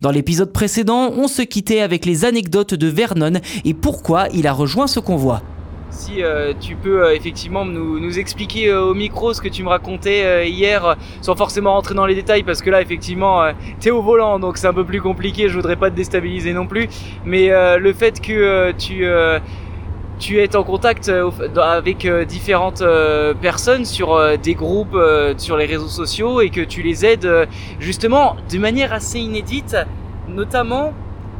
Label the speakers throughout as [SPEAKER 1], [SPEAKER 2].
[SPEAKER 1] Dans l'épisode précédent, on se quittait avec les anecdotes de Vernon et pourquoi il a rejoint ce convoi.
[SPEAKER 2] Si euh, tu peux euh, effectivement nous, expliquer euh, au micro ce que tu me racontais hier, sans forcément rentrer dans les détails, parce que là effectivement t'es au volant, donc c'est un peu plus compliqué. Je voudrais pas te déstabiliser non plus, mais le fait que tu tu es en contact avec différentes personnes sur des groupes sur les réseaux sociaux et que tu les aides justement de manière assez inédite, notamment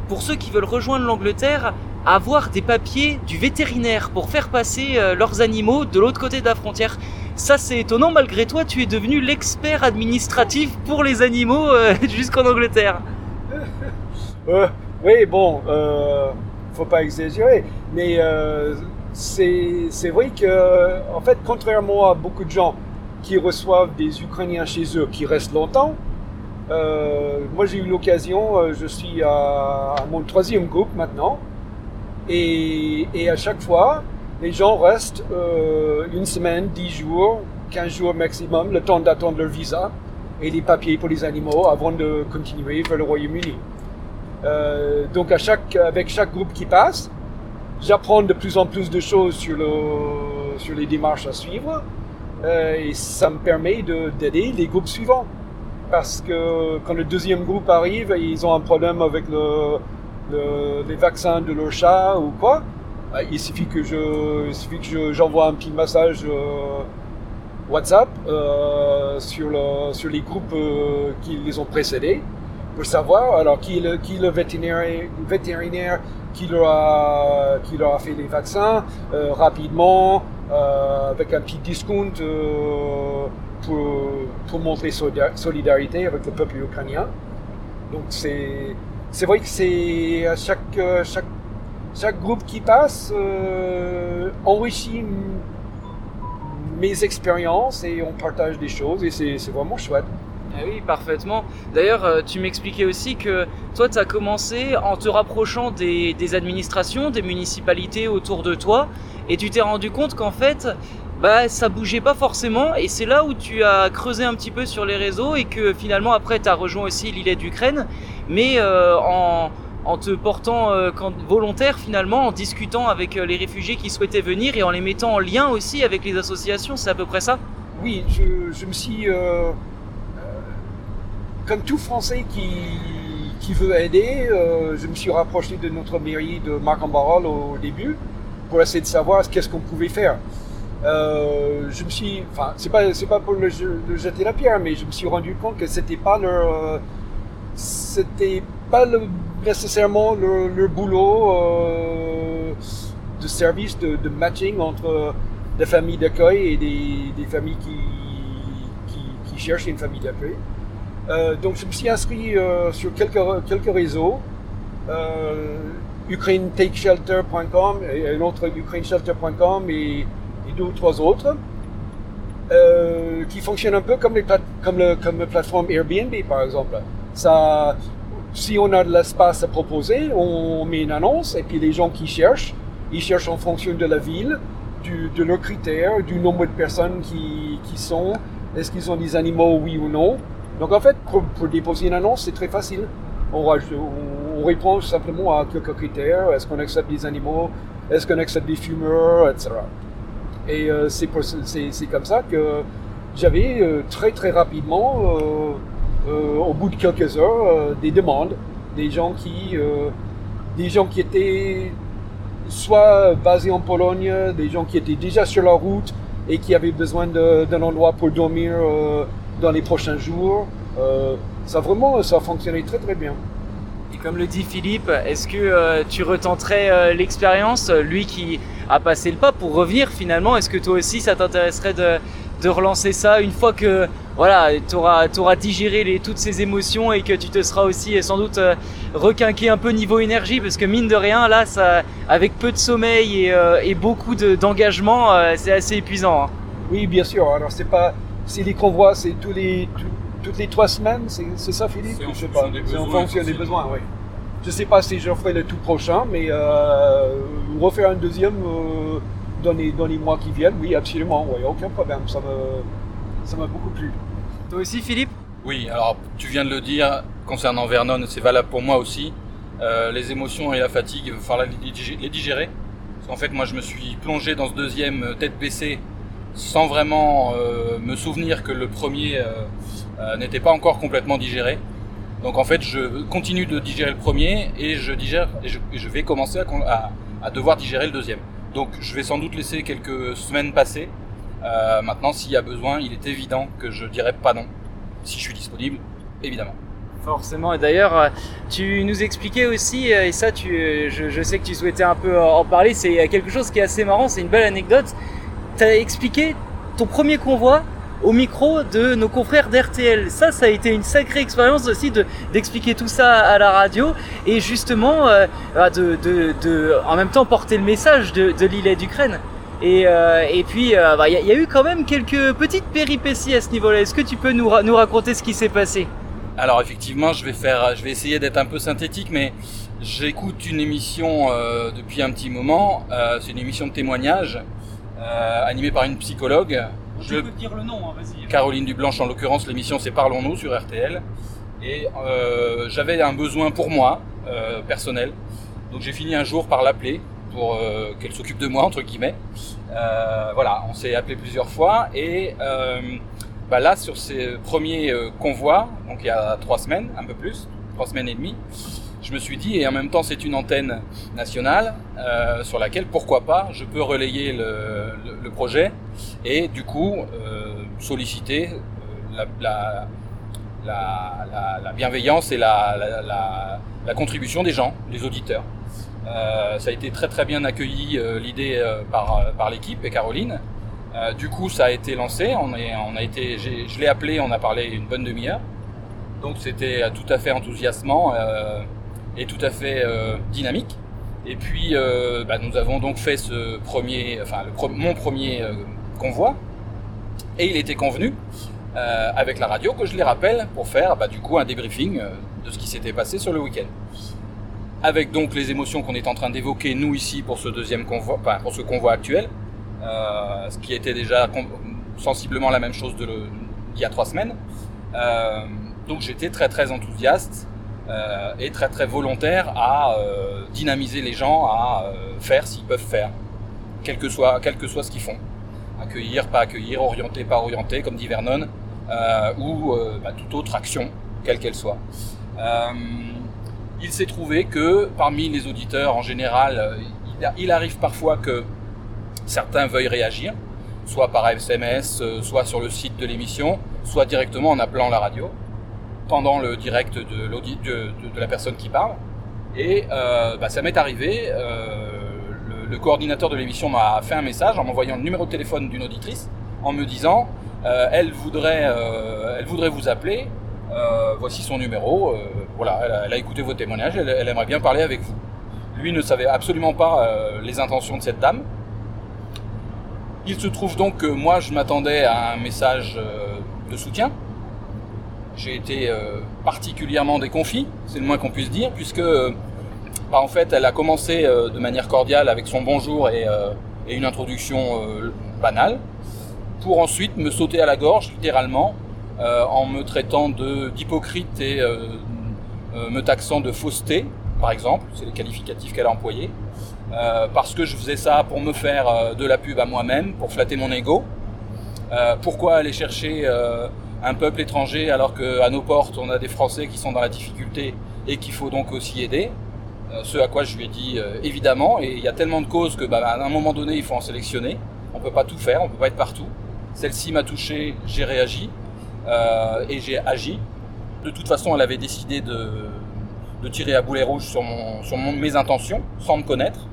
[SPEAKER 2] pour ceux qui veulent rejoindre l'Angleterre avoir des papiers du vétérinaire pour faire passer euh, leurs animaux de l'autre côté de la frontière. Ça c'est étonnant, malgré toi tu es devenu l'expert administratif pour les animaux euh, jusqu'en Angleterre.
[SPEAKER 3] Euh, oui, bon, faut pas exagérer, mais c'est vrai que, en fait, contrairement à beaucoup de gens qui reçoivent des Ukrainiens chez eux qui restent longtemps, moi j'ai eu l'occasion, je suis à mon troisième groupe maintenant, et, à chaque fois, les gens restent euh, une semaine, dix jours, quinze jours maximum, le temps d'attendre leur visa et les papiers pour les animaux avant de continuer vers le Royaume-Uni. Euh, donc avec chaque groupe qui passe, j'apprends de plus en plus de choses sur, le, sur les démarches à suivre euh, et ça me permet d'aider les groupes suivants. Parce que quand le deuxième groupe arrive, ils ont un problème avec le, les vaccins de leur chat ou quoi, bah, il suffit que j'envoie un petit message euh, WhatsApp sur, le, sur les groupes qui les ont précédés pour savoir alors qui est le, qui le vétérinaire, qui leur a, qui leur fait les vaccins rapidement avec un petit discount pour, pour montrer solidarité avec le peuple ukrainien. Donc c'est c'est vrai que c'est à chaque, euh, chaque, chaque groupe qui passe euh, enrichit mes expériences et on partage des choses et c'est vraiment chouette.
[SPEAKER 2] Ah oui, parfaitement. D'ailleurs, euh, tu m'expliquais aussi que toi, tu as commencé en te rapprochant des, administrations, des municipalités autour de toi, et tu t'es rendu compte qu'en fait, bah, ça bougeait pas forcément, et c'est là où tu as creusé un petit peu sur les réseaux, et que finalement, après, tu as rejoint aussi l'île d'Ukraine, mais euh, en, te portant euh, volontaire finalement, en discutant avec les réfugiés qui souhaitaient venir, et en les mettant en lien aussi avec les associations, c'est à peu près ça?
[SPEAKER 3] Oui, je me suis comme tout Français qui, qui veut aider, euh, je me suis rapproché de notre mairie de marc en au début pour essayer de savoir qu'est-ce qu'on pouvait faire. Euh, je me suis, enfin, c'est pas, c'est pas pour le, jeter la pierre, mais je me suis rendu compte que c'était pas leur, c'était pas nécessairement leur, boulot euh, de service de, matching entre des familles d'accueil et des, des familles qui, qui, qui cherchent une famille d'accueil. Euh, donc je me suis inscrit euh, sur quelques, quelques réseaux, euh, ukrainetakeshelter.com et un autre ukraineshelter.com et, et, deux ou trois autres, qui fonctionnent un peu comme les comme le comme la plateforme Airbnb par exemple. Ça, si on a de l'espace à proposer, on met une annonce et puis les gens qui cherchent, ils cherchent en fonction de la ville, du, de leurs critères, du nombre de personnes qui, qui sont, est-ce qu'ils ont des animaux oui ou non. Donc en fait, pour, déposer une annonce, c'est très facile. On, on, répond simplement à quelques critères. Est-ce qu'on accepte des animaux? Est-ce qu'on accepte des fumeurs? Etc. Et euh, c'est comme ça que j'avais euh, très très rapidement, euh, au bout de quelques heures, des demandes. Des gens qui, des gens qui étaient soit basés en Pologne, des gens qui étaient déjà sur la route et qui avaient besoin d'un endroit pour dormir dans les prochains jours. Euh, ça vraiment, ça a fonctionné très très bien.
[SPEAKER 2] Et comme le dit Philippe, est-ce que euh, tu retenterais euh, l'expérience, lui qui a passé le pas pour revenir finalement? Est-ce que toi aussi ça t'intéresserait de, de, relancer ça une fois que voilà, tu auras, auras, digéré les, toutes ces émotions et que tu te seras aussi sans doute requinqué un peu niveau énergie? Parce que mine de rien, là, ça, avec peu de sommeil et, et beaucoup d'engagement, c'est assez épuisant. Hein.
[SPEAKER 3] Oui, bien sûr. Alors c'est pas c'est les convois, c'est tous les, toutes les trois semaines, c'est ça Philippe?
[SPEAKER 4] Je sais pas. C'est en fonction des besoins,
[SPEAKER 3] oui. Je sais pas si je ferai le tout prochain, mais euh, refaire un deuxième euh, dans, les, dans, les, mois qui viennent, oui, absolument, oui, aucun problème. Ça m'a ça beaucoup plu.
[SPEAKER 2] Toi aussi, Philippe?
[SPEAKER 5] Oui, alors tu viens de le dire, concernant Vernon, c'est valable pour moi aussi. Euh, les émotions et la fatigue, il va falloir les digérer. Parce qu'en fait, moi, je me suis plongé dans ce deuxième tête baissée sans vraiment euh, me souvenir que le premier n'était pas encore complètement digéré. Donc en fait, je continue de digérer le premier et je digère et je, vais commencer à, à, devoir digérer le deuxième. Donc je vais sans doute laisser quelques semaines passer. maintenant, s'il y a besoin, il est évident que je dirai pas non si je suis disponible, évidemment.
[SPEAKER 2] Forcément, et d'ailleurs, euh, tu nous expliquais aussi, euh, et ça, tu, euh, je, sais que tu souhaitais un peu en parler, c'est quelque chose qui est assez marrant, c'est une belle anecdote. Tu as expliqué ton premier convoi au micro de nos confrères d'RTL. Ça, ça a été une sacrée expérience aussi de d'expliquer tout ça à la radio et justement bah, de, de, de, en même temps porter le message de, de l'île d'Ukraine. Et, et puis, il bah, y, y, a eu quand même quelques petites péripéties à ce niveau-là. Est-ce que tu peux nous, nous raconter ce qui s'est passé?
[SPEAKER 5] Alors effectivement, je vais faire, je vais essayer d'être un peu synthétique, mais j'écoute une émission euh, depuis un petit moment. Euh, c'est une émission de témoignage euh, animée par une psychologue.
[SPEAKER 2] Je peux dire le nom, hein, vas-y.
[SPEAKER 5] Caroline Dublanche, en l'occurrence, l'émission c'est Parlons-nous sur RTL. Et j'avais un besoin pour moi personnel, donc j'ai fini un jour par l'appeler pour qu'elle s'occupe de moi entre guillemets. voilà, on s'est appelé plusieurs fois et bah là, sur ces premiers euh, convois, donc il y a trois semaines, un peu plus, trois semaines et demie, je me suis dit, et en même temps c'est une antenne nationale euh, sur laquelle, pourquoi pas, je peux relayer le, projet et du coup euh, solliciter la, la, bienveillance et la, contribution des gens, des auditeurs. ça a été très très bien accueilli l'idée par, par l'équipe et Caroline. Euh, du coup, ça a été lancé. On, on a été, je l'ai appelé, on a parlé une bonne demi-heure. Donc c'était tout à fait enthousiasmant euh, et tout à fait euh, dynamique. Et puis, bah, nous avons donc fait ce premier, enfin mon premier convoi. Et il était convenu avec la radio que je les rappelle pour faire bah, du coup un débriefing de ce qui s'était passé sur le week-end. Avec donc les émotions qu'on est en train d'évoquer nous ici pour ce deuxième convoi, enfin, pour ce convoi actuel, euh, ce qui était déjà sensiblement la même chose de il y a trois semaines. Euh, donc j'étais très très enthousiaste euh, et très très volontaire à dynamiser les gens à faire s'ils peuvent faire, quel que soit, quel que soit ce qu'ils font. Accueillir, pas accueillir, orienter, pas orienter, comme dit Vernon, ou bah, toute autre action, quelle qu'elle soit. il s'est trouvé que parmi les auditeurs en général, il arrive parfois que certains veuillent réagir, soit par SMS, euh, soit sur le site de l'émission, soit directement en appelant la radio, pendant le direct de, la personne qui parle. Et euh, bah, ça m'est arrivé, euh, le, coordinateur de l'émission m'a fait un message en m'envoyant le numéro de téléphone d'une auditrice, en me disant, elle, voudrait, elle voudrait vous appeler, voici son numéro, voilà, elle a, écouté vos témoignages, elle, elle, aimerait bien parler avec vous. Lui ne savait absolument pas les intentions de cette dame, il se trouve donc que moi, je m'attendais à un message euh, de soutien. J'ai été euh, particulièrement déconfit, c'est le moins qu'on puisse dire, puisque bah, en fait, elle a commencé euh, de manière cordiale avec son bonjour et, une introduction banale, pour ensuite me sauter à la gorge, littéralement, en me traitant d'hypocrite et me taxant de fausseté, par exemple, c'est les qualificatifs qu'elle a employés. Euh, parce que je faisais ça pour me faire euh, de la pub à moi-même, pour flatter mon ego. Euh, pourquoi aller chercher un peuple étranger alors qu'à nos portes on a des Français qui sont dans la difficulté et qu'il faut donc aussi aider Ce à quoi je lui ai dit évidemment, et il y a tellement de causes que bah, à un moment donné il faut en sélectionner. On peut pas tout faire, on peut pas être partout. Celle-ci m'a touché, j'ai réagi et j'ai agi. De toute façon, elle avait décidé de, tirer à boulet rouge sur, sur mes intentions, sans me connaître.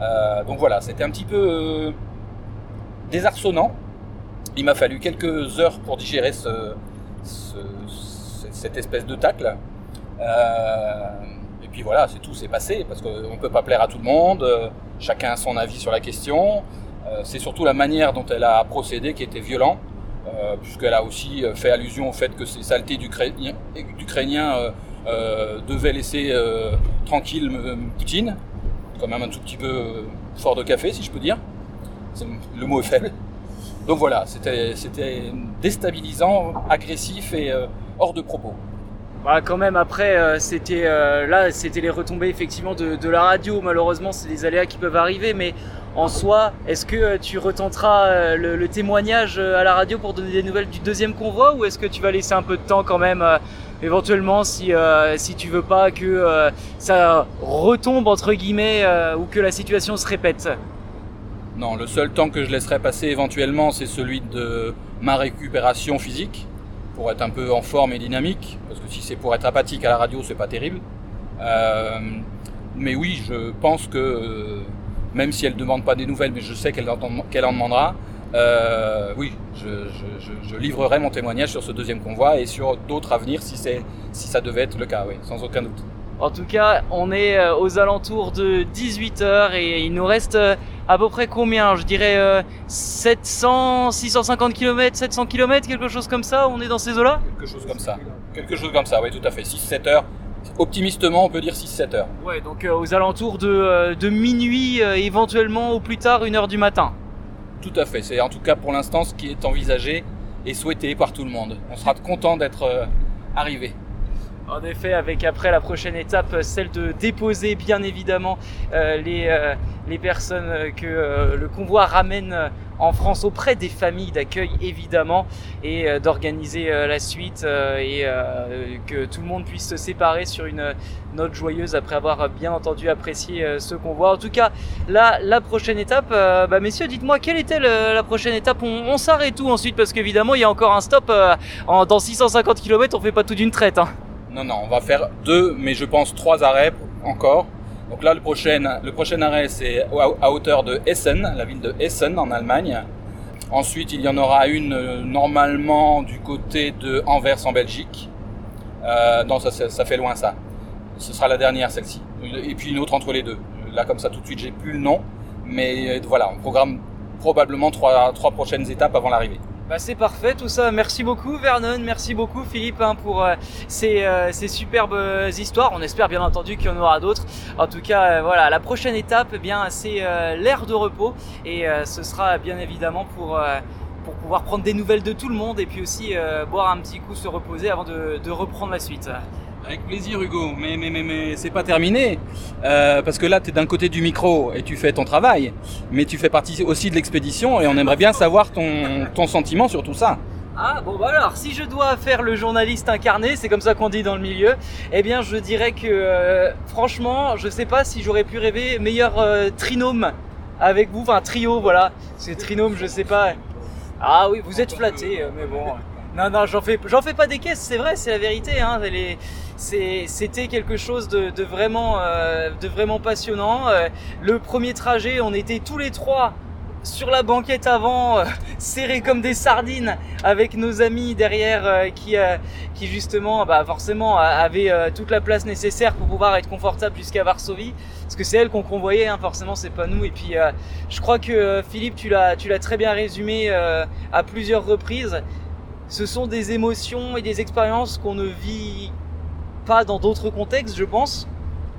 [SPEAKER 5] Euh, donc voilà, c'était un petit peu euh, désarçonnant. Il m'a fallu quelques heures pour digérer ce, cette espèce de tacle. Euh, et puis voilà, c'est tout, c'est passé, parce qu'on ne peut pas plaire à tout le monde, chacun a son avis sur la question. c'est surtout la manière dont elle a procédé qui était violent, puisqu'elle a aussi fait allusion au fait que ces saletés d'Ukrainiens devaient laisser tranquille Poutine quand même un tout petit peu euh, fort de café, si je peux dire. Le mot est faible. Donc voilà, c'était déstabilisant, agressif et, euh, hors de propos.
[SPEAKER 2] Bah quand même après euh, c'était euh, là c'était les retombées effectivement de, la radio malheureusement c'est des aléas qui peuvent arriver mais en soi est-ce que tu retenteras le, le, témoignage à la radio pour donner des nouvelles du deuxième convoi ou est-ce que tu vas laisser un peu de temps quand même éventuellement si si tu veux pas que ça retombe entre guillemets ou que la situation se répète?
[SPEAKER 5] Non le seul temps que je laisserai passer éventuellement c'est celui de ma récupération physique pour être un peu en forme et dynamique, parce que si c'est pour être apathique à la radio, c'est pas terrible. Euh, mais oui, je pense que euh, même si elle ne demande pas des nouvelles, mais je sais qu'elle en, demandera, euh, oui, je, livrerai mon témoignage sur ce deuxième convoi et sur d'autres à venir si, si ça devait être le cas, oui, sans aucun doute.
[SPEAKER 2] En tout cas, on est aux alentours de 18h et il nous reste à peu près combien Je dirais 700, 650 km, 700 km, quelque chose comme ça On est dans ces eaux-là
[SPEAKER 5] Quelque chose comme ça. Quelque chose comme ça, oui, tout à fait. 6-7 heures. Optimistement, on peut dire 6-7 heures.
[SPEAKER 2] Ouais, donc euh, aux alentours de, euh, de minuit, euh, éventuellement au plus tard, 1 heure du matin.
[SPEAKER 5] Tout à fait. C'est en tout cas pour l'instant ce qui est envisagé et souhaité par tout le monde. On sera content d'être arrivé.
[SPEAKER 2] En effet, avec après la prochaine étape, celle de déposer bien évidemment euh, les, euh, les personnes que euh, le convoi ramène en France auprès des familles d'accueil évidemment et d'organiser la suite et que tout le monde puisse se séparer sur une note joyeuse après avoir bien entendu apprécié ce convoi. En tout cas, là, la prochaine étape, bah, messieurs, dites-moi quelle était la prochaine étape? On, s'arrête où ensuite? Parce qu'évidemment, il y a encore un stop en, dans 650 km, on fait pas tout d'une traite. Hein.
[SPEAKER 5] Non, non, on va faire deux, mais je pense trois arrêts encore. Donc là, le prochain, le prochain arrêt, c'est à hauteur de Essen, la ville de Essen en Allemagne. Ensuite, il y en aura une euh, normalement du côté de Anvers en Belgique. Euh, non, ça, ça, fait loin ça. Ce sera la dernière celle-ci. Et puis une autre entre les deux. Là, comme ça, tout de suite, j'ai plus le nom. Mais euh, voilà, on programme probablement trois, trois prochaines étapes avant l'arrivée.
[SPEAKER 2] Bah c'est parfait tout ça. Merci beaucoup Vernon, merci beaucoup Philippe hein, pour euh, ces, euh, ces, superbes euh, histoires. On espère bien entendu qu'il y en aura d'autres. En tout cas, voilà, la prochaine étape, eh bien c'est l'ère de repos et ce sera bien évidemment pour pour pouvoir prendre des nouvelles de tout le monde et puis aussi boire un petit coup, se reposer avant de, de reprendre la suite.
[SPEAKER 5] Avec plaisir Hugo, mais, mais, mais, mais c'est pas terminé. Euh, parce que là, tu es d'un côté du micro et tu fais ton travail, mais tu fais partie aussi de l'expédition et on aimerait bien savoir ton, ton sentiment sur tout ça.
[SPEAKER 2] Ah bon bah alors si je dois faire le journaliste incarné, c'est comme ça qu'on dit dans le milieu, eh bien je dirais que euh, franchement je sais pas si j'aurais pu rêver meilleur euh, trinôme avec vous, enfin trio voilà, c'est trinôme je sais pas. Ah oui vous êtes flatté mais bon. Non non j'en fais j'en fais pas des caisses c'est vrai c'est la vérité hein, c'était quelque chose de, vraiment, euh, de vraiment passionnant. Euh, le premier trajet, on était tous les trois sur la banquette avant, euh, serrés comme des sardines, avec nos amis derrière qui, qui justement, bah forcément, avaient toute la place nécessaire pour pouvoir être confortable jusqu'à Varsovie. Parce que c'est elle qu'on convoyait, hein, forcément, c'est pas nous. Et puis, je crois que Philippe, tu l'as, tu l'as très bien résumé à plusieurs reprises. Ce sont des émotions et des expériences qu'on ne vit pas dans d'autres contextes, je pense,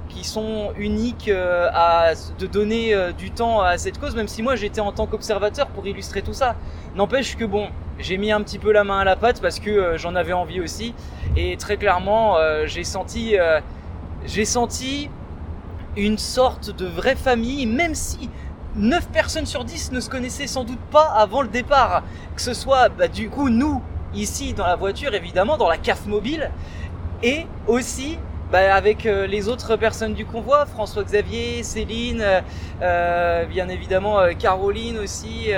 [SPEAKER 2] qui sont uniques euh, à de donner euh, du temps à cette cause, même si moi j'étais en tant qu'observateur pour illustrer tout ça. N'empêche que bon, j'ai mis un petit peu la main à la pâte parce que euh, j'en avais envie aussi, et très clairement j'ai senti, j'ai senti une sorte de vraie famille, même si 9 personnes sur 10 ne se connaissaient sans doute pas avant le départ. Que ce soit bah, du coup nous, ici dans la voiture évidemment, dans la CAF mobile, et aussi bah, avec euh, les autres personnes du convoi, François Xavier, Céline, euh, euh, bien évidemment Caroline aussi,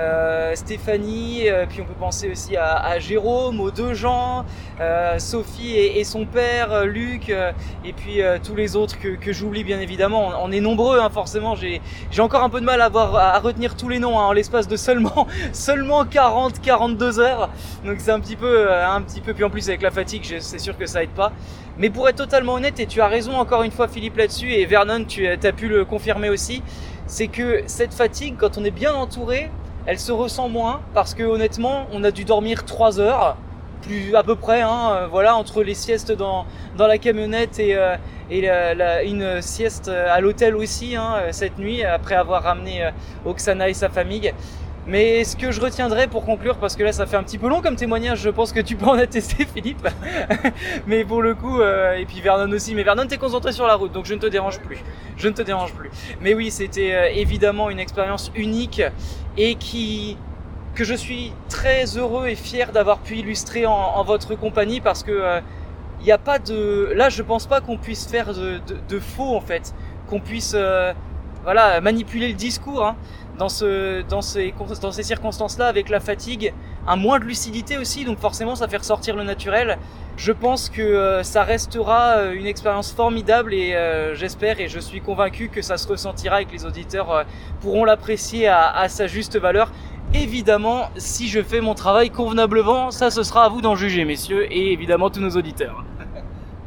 [SPEAKER 2] euh, Stéphanie, euh, puis on peut penser aussi à, Jérôme, aux deux gens, euh, Sophie et, son père, Luc, et puis tous les autres que, j'oublie bien évidemment. On, est nombreux, hein, forcément. J'ai encore un peu de mal à, avoir, à retenir tous les noms hein, en l'espace de seulement seulement 40, 42 heures. Donc c'est un petit peu, un petit peu. Puis en plus avec la fatigue, c'est sûr que ça aide pas. Mais pour être totalement honnête, et tu as raison encore une fois Philippe là-dessus, et Vernon, tu as pu le confirmer aussi, c'est que cette fatigue, quand on est bien entouré, elle se ressent moins parce que honnêtement, on a dû dormir 3 heures, plus à peu près, hein, euh, voilà, entre les siestes dans, dans la camionnette et, euh, et une sieste à l'hôtel aussi hein, cette nuit après avoir ramené Oksana et sa famille. Mais ce que je retiendrai pour conclure, parce que là ça fait un petit peu long comme témoignage, je pense que tu peux en attester Philippe. mais pour le coup, euh, et puis Vernon aussi, mais Vernon t'es concentré sur la route, donc je ne te dérange plus. Je ne te dérange plus. Mais oui, c'était euh, évidemment une expérience unique et qui que je suis très heureux et fier d'avoir pu illustrer en, votre compagnie parce que il euh, n'y a pas de là je pense pas qu'on puisse faire de, faux en fait qu'on puisse voilà manipuler le discours hein dans, ce, dans, ces, circonstances-là, avec la fatigue, un moins de lucidité aussi, donc forcément ça fait ressortir le naturel. Je pense que euh, ça restera euh, une expérience formidable et euh, j'espère et je suis convaincu que ça se ressentira et que les auditeurs pourront l'apprécier à sa juste valeur. Évidemment, si je fais mon travail convenablement, ça ce sera à vous d'en juger, messieurs, et évidemment tous nos auditeurs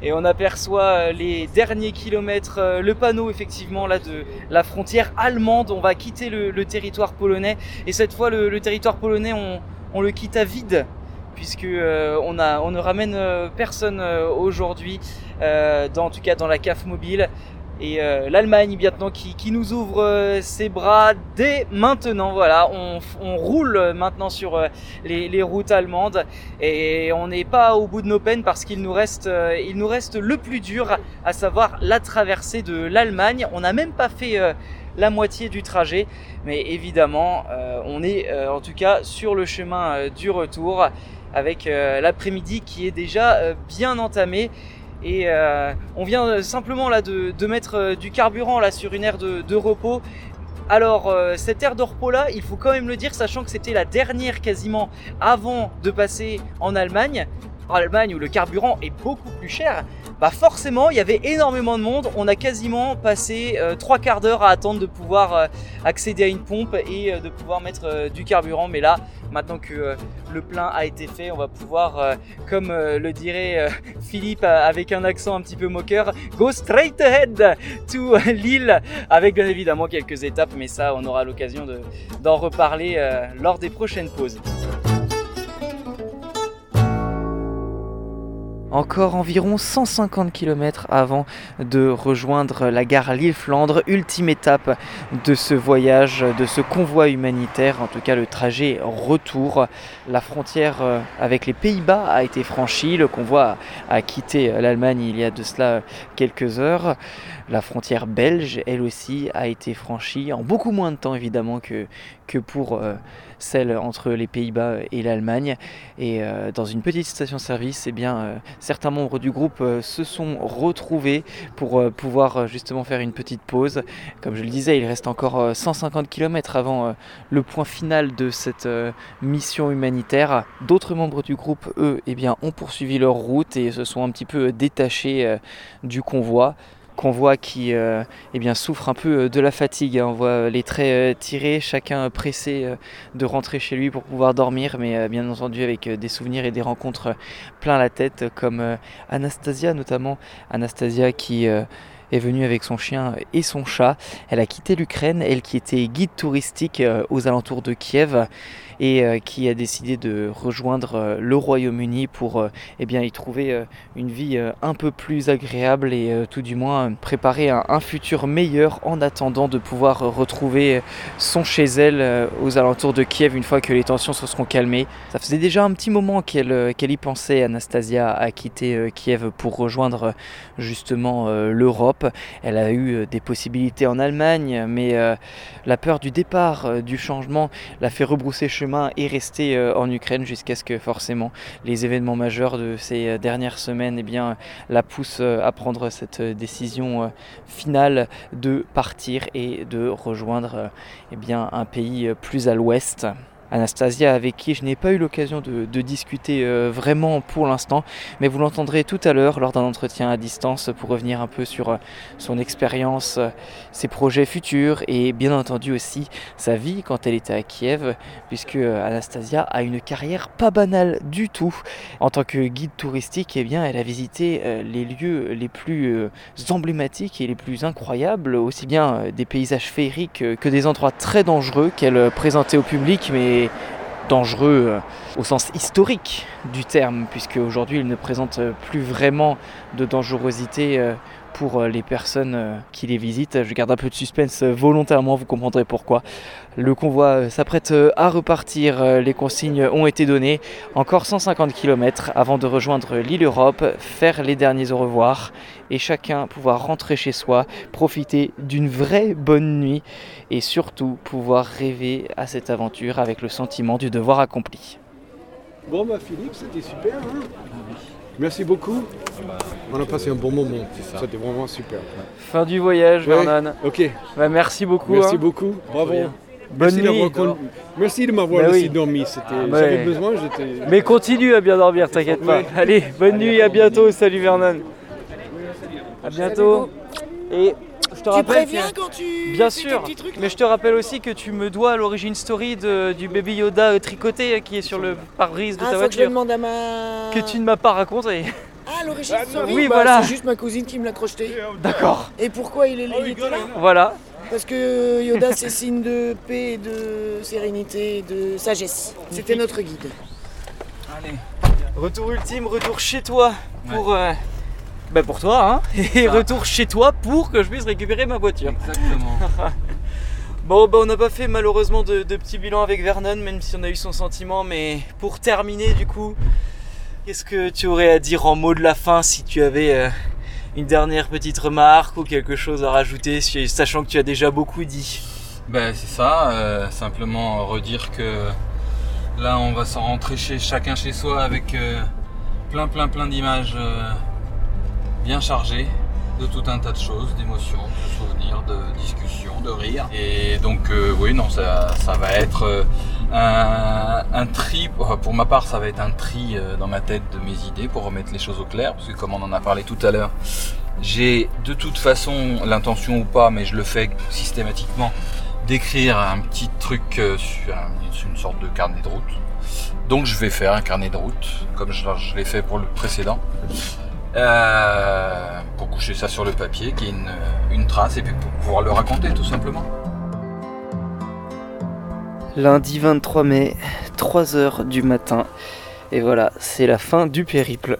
[SPEAKER 2] et on aperçoit euh, les derniers kilomètres, euh, le panneau effectivement là de la frontière allemande. On va quitter le, territoire polonais et cette fois le, territoire polonais on, le quitte à vide puisque euh, on, ne ramène personne aujourd'hui, en tout cas dans la CAF mobile. Et euh, l'Allemagne maintenant qui, qui, nous ouvre euh, ses bras dès maintenant. Voilà, on, on roule maintenant sur euh, les, les, routes allemandes et on n'est pas au bout de nos peines parce qu'il nous reste, il nous reste le plus dur, à savoir la traversée de l'Allemagne. On n'a même pas fait la moitié du trajet, mais évidemment, on est en tout cas sur le chemin du retour avec l'après-midi qui est déjà bien entamé. Et euh, on vient euh, simplement de, mettre euh, du carburant là sur une aire de, repos. Alors cette aire de repos là, il faut quand même le dire, sachant que c'était la dernière quasiment avant de passer en Allemagne. Allemagne où le carburant est beaucoup plus cher, bah forcément il y avait énormément de monde. On a quasiment passé trois quarts d'heure à attendre de pouvoir accéder à une pompe et de pouvoir mettre du carburant. Mais là, Maintenant que euh, le plein a été fait, on va pouvoir, euh, comme euh, le dirait Philippe avec un accent un petit peu moqueur, go straight ahead to Lille, avec bien évidemment quelques étapes, mais ça, on aura l'occasion d'en reparler lors des prochaines pauses. Encore environ 150 km avant de rejoindre la gare Lille-Flandre, ultime étape de ce voyage, de ce convoi humanitaire, en tout cas le trajet retour. La frontière euh, avec les Pays-Bas a été franchie, le convoi a quitté l'Allemagne il y a de cela quelques heures. La frontière belge, elle aussi, a été franchie en beaucoup moins de temps évidemment que, que pour euh, celle entre les Pays-Bas et l'Allemagne. Et euh, dans une petite station-service, eh bien, euh, certains membres du groupe se sont retrouvés pour pouvoir justement faire une petite pause. Comme je le disais, il reste encore 150 km avant le point final de cette mission humanitaire. D'autres membres du groupe, eux, eh bien, ont poursuivi leur route et se sont un petit peu détachés du convoi convoi qui euh, eh souffre un peu euh, de la fatigue. Hein. On voit les traits euh, tirés, chacun pressé de rentrer chez lui pour pouvoir dormir, mais bien entendu avec des souvenirs et des rencontres plein la tête, comme Anastasia notamment. Anastasia qui est venue avec son chien et son chat. Elle a quitté l'Ukraine, elle qui était guide touristique aux alentours de Kiev et euh, qui a décidé de rejoindre euh, le Royaume-Uni pour euh, eh bien, y trouver une vie un peu plus agréable et tout du moins préparer un, futur meilleur en attendant de pouvoir retrouver son chez elle aux alentours de Kiev une fois que les tensions se seront calmées. Ça faisait déjà un petit moment qu'elle qu'elle y pensait, Anastasia, à quitter Kiev pour rejoindre justement l'Europe. Elle a eu des possibilités en Allemagne, mais la peur du départ, du changement, l'a fait rebrousser chemin est resté euh, en Ukraine jusqu'à ce que forcément les événements majeurs de ces euh, dernières semaines eh bien, la poussent euh, à prendre cette décision finale de partir et de rejoindre eh un pays plus à l'ouest. Anastasia avec qui je n'ai pas eu l'occasion de, discuter euh, vraiment pour l'instant, mais vous l'entendrez tout à l'heure lors d'un entretien à distance pour revenir un peu sur euh, son expérience, euh, ses projets futurs et bien entendu aussi sa vie quand elle était à Kiev, puisque Anastasia a une carrière pas banale du tout. En tant que guide touristique, eh bien, elle a visité les lieux les plus emblématiques et les plus incroyables, aussi bien des paysages féeriques que des endroits très dangereux qu'elle présentait au public, mais dangereux euh, au sens historique du terme, puisque aujourd'hui il ne présente plus vraiment de dangerosité euh,
[SPEAKER 1] pour euh, les personnes euh, qui les visitent. Je garde un peu de suspense volontairement, vous comprendrez pourquoi. Le convoi s'apprête à repartir, les consignes ont été données. Encore 150 km avant de rejoindre l'île Europe, faire les derniers au revoir et chacun pouvoir rentrer chez soi, profiter d'une vraie bonne nuit et surtout pouvoir rêver à cette aventure avec le sentiment du devoir accompli.
[SPEAKER 3] Bon bah Philippe, c'était super. Hein Merci beaucoup. On a passé un bon moment. C'était vraiment super.
[SPEAKER 1] Fin du voyage, Vernon.
[SPEAKER 3] Ok.
[SPEAKER 1] Bah, merci beaucoup.
[SPEAKER 3] Merci
[SPEAKER 1] hein.
[SPEAKER 3] beaucoup. Bravo.
[SPEAKER 1] Bonne
[SPEAKER 3] Merci,
[SPEAKER 1] nuit.
[SPEAKER 3] con... Merci de m'avoir
[SPEAKER 1] Bah
[SPEAKER 3] laissé
[SPEAKER 1] oui.
[SPEAKER 3] dormir.
[SPEAKER 1] Bah
[SPEAKER 3] J'avais
[SPEAKER 1] ouais.
[SPEAKER 3] besoin, j'étais.
[SPEAKER 1] Mais continue à bien dormir, t'inquiète pas.
[SPEAKER 3] Ouais.
[SPEAKER 1] Allez, bonne nuit, à bientôt. Salut Vernon. À bientôt. Et te
[SPEAKER 6] Tu
[SPEAKER 1] rappelle.
[SPEAKER 6] préviens
[SPEAKER 1] que-
[SPEAKER 6] quand tu
[SPEAKER 1] Bien
[SPEAKER 6] fais tes
[SPEAKER 1] sûr,
[SPEAKER 6] petits trucs,
[SPEAKER 1] mais je te rappelle aussi que tu me dois l'origine story de- du baby Yoda euh, tricoté euh, qui est sur le pare-brise de
[SPEAKER 6] Ah,
[SPEAKER 1] ta
[SPEAKER 6] faut que je
[SPEAKER 1] voiture.
[SPEAKER 6] demande à ma...
[SPEAKER 1] Que tu ne m'as pas raconté.
[SPEAKER 6] Ah, l'origine story
[SPEAKER 1] oui,
[SPEAKER 6] bah,
[SPEAKER 1] voilà.
[SPEAKER 6] C'est juste ma cousine qui me l'a crocheté.
[SPEAKER 1] D'accord.
[SPEAKER 6] Et pourquoi il, est, il était là
[SPEAKER 1] Voilà.
[SPEAKER 6] Parce que Yoda, c'est signe de paix, de sérénité, de sagesse. C'était notre guide.
[SPEAKER 5] Allez.
[SPEAKER 1] Retour ultime, retour chez toi pour. euh, bah pour toi, hein. Et retour chez toi pour que je puisse récupérer ma voiture.
[SPEAKER 5] Exactement.
[SPEAKER 1] Bon, bah on n'a pas fait malheureusement de, de petit bilan avec Vernon, même si on a eu son sentiment. Mais pour terminer, du coup, qu'est-ce que tu aurais à dire en mot de la fin si tu avais euh, une dernière petite remarque ou quelque chose à rajouter, sachant que tu as déjà beaucoup dit?
[SPEAKER 5] Ben c'est ça, euh, simplement redire que là on va s'en rentrer chez chacun chez soi avec euh, plein plein plein d'images euh, bien chargées de tout un tas de choses, d'émotions, de souvenirs, de discussions, de rires. Et donc euh, oui non ça, va être euh, un, tri, pour ma part ça va être un tri euh, dans ma tête de mes idées pour remettre les choses au clair, parce que comme on en a parlé tout à l'heure, j'ai de toute façon l'intention ou pas, mais je le fais systématiquement d'écrire un petit truc sur, un- sur une sorte de carnet de route. Donc je vais faire un carnet de route, comme je l'ai fait pour le précédent, euh, pour coucher ça sur le papier, qui est une, une trace, et puis pour pouvoir le raconter tout simplement.
[SPEAKER 1] Lundi 23 mai, 3h du matin. Et voilà, c'est la fin du périple.